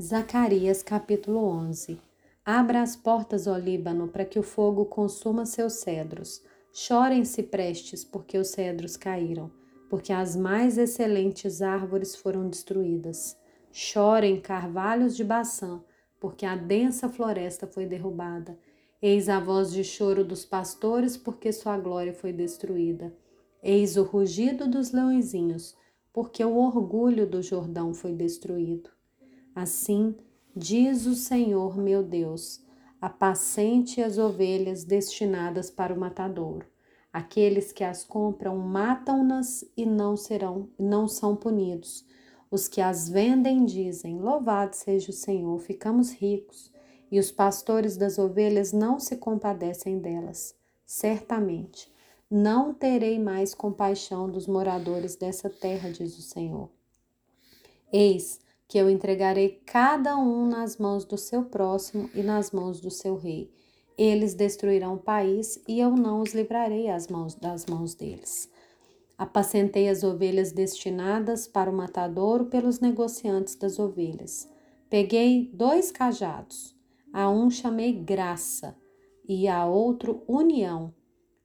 Zacarias capítulo 11 Abra as portas, ó Líbano, para que o fogo consuma seus cedros. Chorem-se prestes, porque os cedros caíram, porque as mais excelentes árvores foram destruídas. Chorem, carvalhos de Baçã, porque a densa floresta foi derrubada. Eis a voz de choro dos pastores, porque sua glória foi destruída. Eis o rugido dos leõezinhos, porque o orgulho do Jordão foi destruído. Assim, diz o Senhor meu Deus: apacente as ovelhas destinadas para o matadouro. Aqueles que as compram matam-nas e não serão, não são punidos. Os que as vendem dizem: Louvado seja o Senhor, ficamos ricos. E os pastores das ovelhas não se compadecem delas. Certamente, não terei mais compaixão dos moradores dessa terra, diz o Senhor. Eis que eu entregarei cada um nas mãos do seu próximo e nas mãos do seu rei. Eles destruirão o país e eu não os livrarei mãos, das mãos deles. Apacentei as ovelhas destinadas para o matadouro pelos negociantes das ovelhas. Peguei dois cajados, a um chamei graça e a outro união,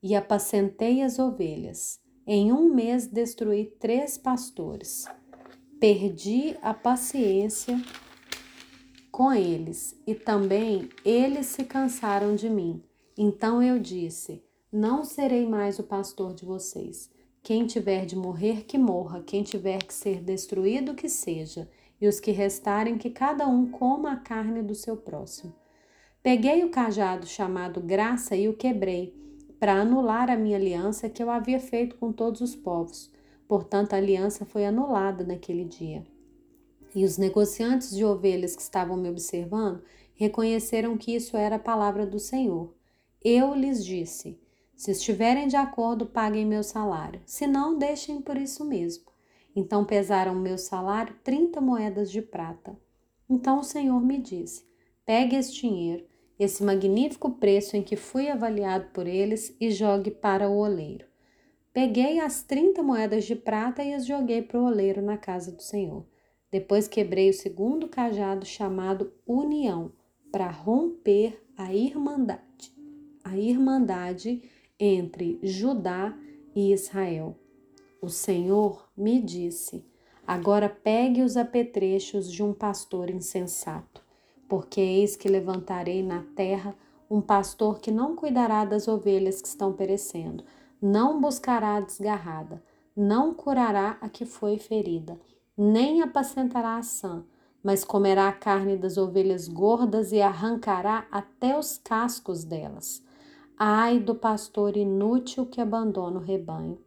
e apacentei as ovelhas. Em um mês destruí três pastores. Perdi a paciência com eles e também eles se cansaram de mim. Então eu disse: Não serei mais o pastor de vocês. Quem tiver de morrer, que morra, quem tiver que ser destruído, que seja, e os que restarem, que cada um coma a carne do seu próximo. Peguei o cajado chamado graça e o quebrei, para anular a minha aliança que eu havia feito com todos os povos Portanto, a aliança foi anulada naquele dia. E os negociantes de ovelhas que estavam me observando reconheceram que isso era a palavra do Senhor. Eu lhes disse: Se estiverem de acordo, paguem meu salário. Se não, deixem por isso mesmo. Então pesaram meu salário trinta moedas de prata. Então o Senhor me disse: Pegue esse dinheiro, esse magnífico preço em que fui avaliado por eles, e jogue para o oleiro. Peguei as trinta moedas de prata e as joguei para o oleiro na casa do Senhor. Depois quebrei o segundo cajado chamado União, para romper a irmandade, a irmandade entre Judá e Israel. O Senhor me disse: Agora pegue os apetrechos de um pastor insensato, porque eis que levantarei na terra um pastor que não cuidará das ovelhas que estão perecendo não buscará a desgarrada, não curará a que foi ferida, nem apacentará a sã, mas comerá a carne das ovelhas gordas e arrancará até os cascos delas. Ai do pastor inútil que abandona o rebanho.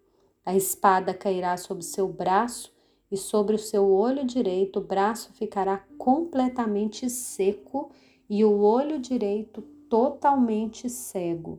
A espada cairá sobre seu braço e sobre o seu olho direito o braço ficará completamente seco e o olho direito totalmente cego.